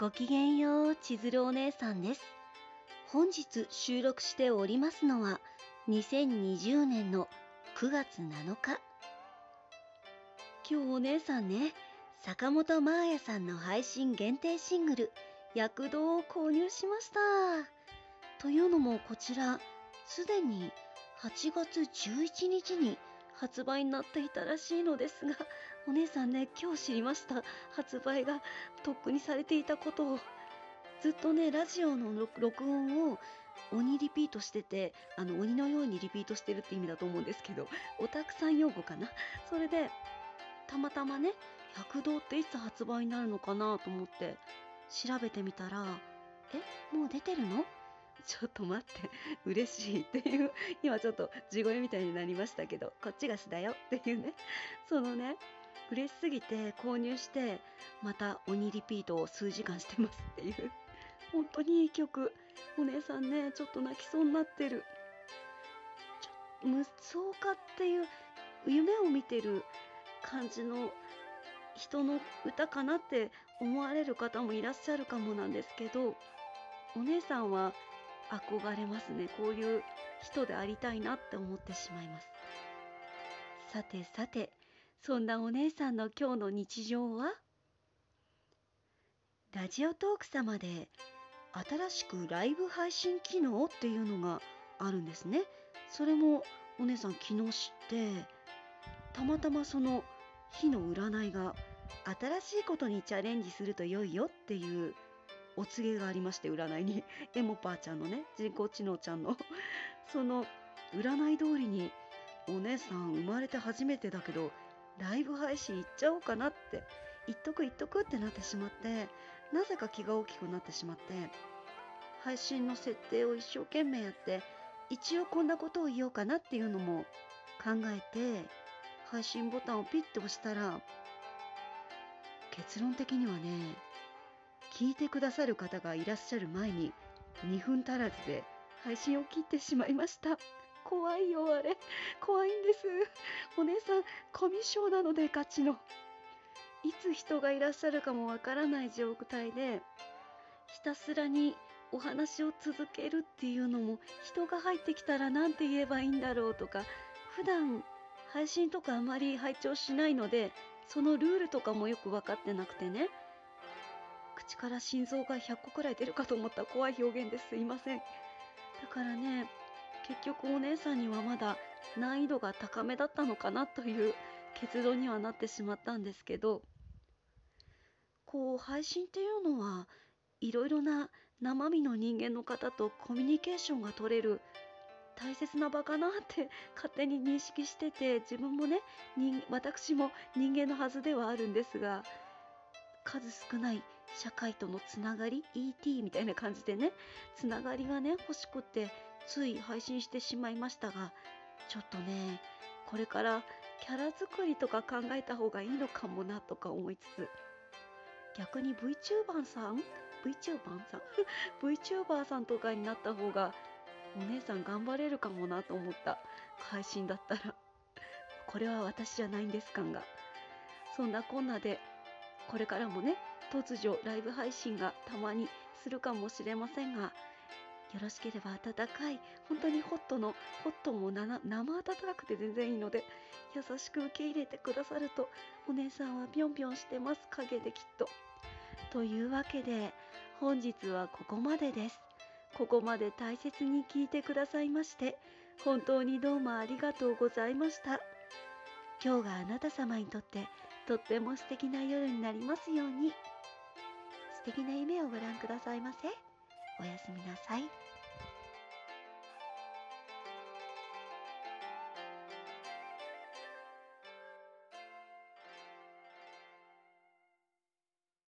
ごきげんよう、千鶴お姉さんです。本日収録しておりますのは、2020年の9月7日。今日お姉さんね、坂本真綾さんの配信限定シングル、躍動を購入しました。というのもこちら、すでに8月11日に発売になっていたらしいのですが、お姉さんね、今日知りました。発売がとっくにされていたことを。ずっとね、ラジオの録音を鬼リピートしてて、あの、鬼のようにリピートしてるって意味だと思うんですけど、オタクさん用語かな。それで、たまたまね、躍動っていつ発売になるのかなと思って調べてみたら、え、もう出てるの？ちょっと待って、嬉しいっていう、今ちょっと地声みたいになりましたけど、こっちがしだよっていうね、そのね、嬉しすぎて購入して、また鬼リピートを数時間してますっていう、本当にいい曲。お姉さんね、ちょっと泣きそうになってる。ちょ無双かっていう、夢を見てる感じの人の歌かなって思われる方もいらっしゃるかもなんですけど、お姉さんは憧れますね。こういう人でありたいなって思ってしまいます。さてさて、そんなお姉さんの今日の日常は？ラジオトーク様で新しくライブ配信機能っていうのがあるんですね。それもお姉さん昨日知って、たまたまその日の占いが新しいことにチャレンジすると良いよっていうお告げがありまして占いに。エモパーちゃんのね人工知能ちゃんの。その占い通りにお姉さん生まれて初めてだけどライブ配信行っちゃおうかなって言っとく言っとくってなってしまってなぜか気が大きくなってしまって配信の設定を一生懸命やって一応こんなことを言おうかなっていうのも考えて配信ボタンをピッて押したら結論的にはね聞いてくださる方がいらっしゃる前に2分足らずで配信を切ってしまいました。怖いよあれ。怖いんです。お姉さんコミュ障なのでガチの。いつ人がいらっしゃるかもわからない状態でひたすらにお話を続けるっていうのも人が入ってきたら何て言えばいいんだろうとか普段配信とかあまり拝聴しないのでそのルールとかもよく分かってなくてね。口から心臓が100個くらい出るかと思った怖い表現です。いません。だからね結局お姉さんにはまだ難易度が高めだったのかなという結論にはなってしまったんですけどこう配信っていうのはいろいろな生身の人間の方とコミュニケーションが取れる大切な場かなって 勝手に認識してて自分もね私も人間のはずではあるんですが数少ない社会とのつながり ET みたいな感じでねつながりがね欲しくてつい配信してしまいましたがちょっとねこれからキャラ作りとか考えた方がいいのかもなとか思いつつ逆に VTuber さん？VTuber さん？VTuber さんとかになった方がお姉さん頑張れるかもなと思った。配信だったら。これは私じゃないんです感が。そんなこんなでこれからもね突如ライブ配信がたまにするかもしれませんがよろしければ温かい本当にホットのホットも生温かくて全然いいので優しく受け入れてくださるとお姉さんはぴょんぴょんしてます。影できっと。というわけで本日はここまでです。ここまで大切に聞いてくださいまして本当にどうもありがとうございました。今日があなた様にとってとっても素敵な夜になりますように素敵な夢をご覧くださいませおやすみなさい。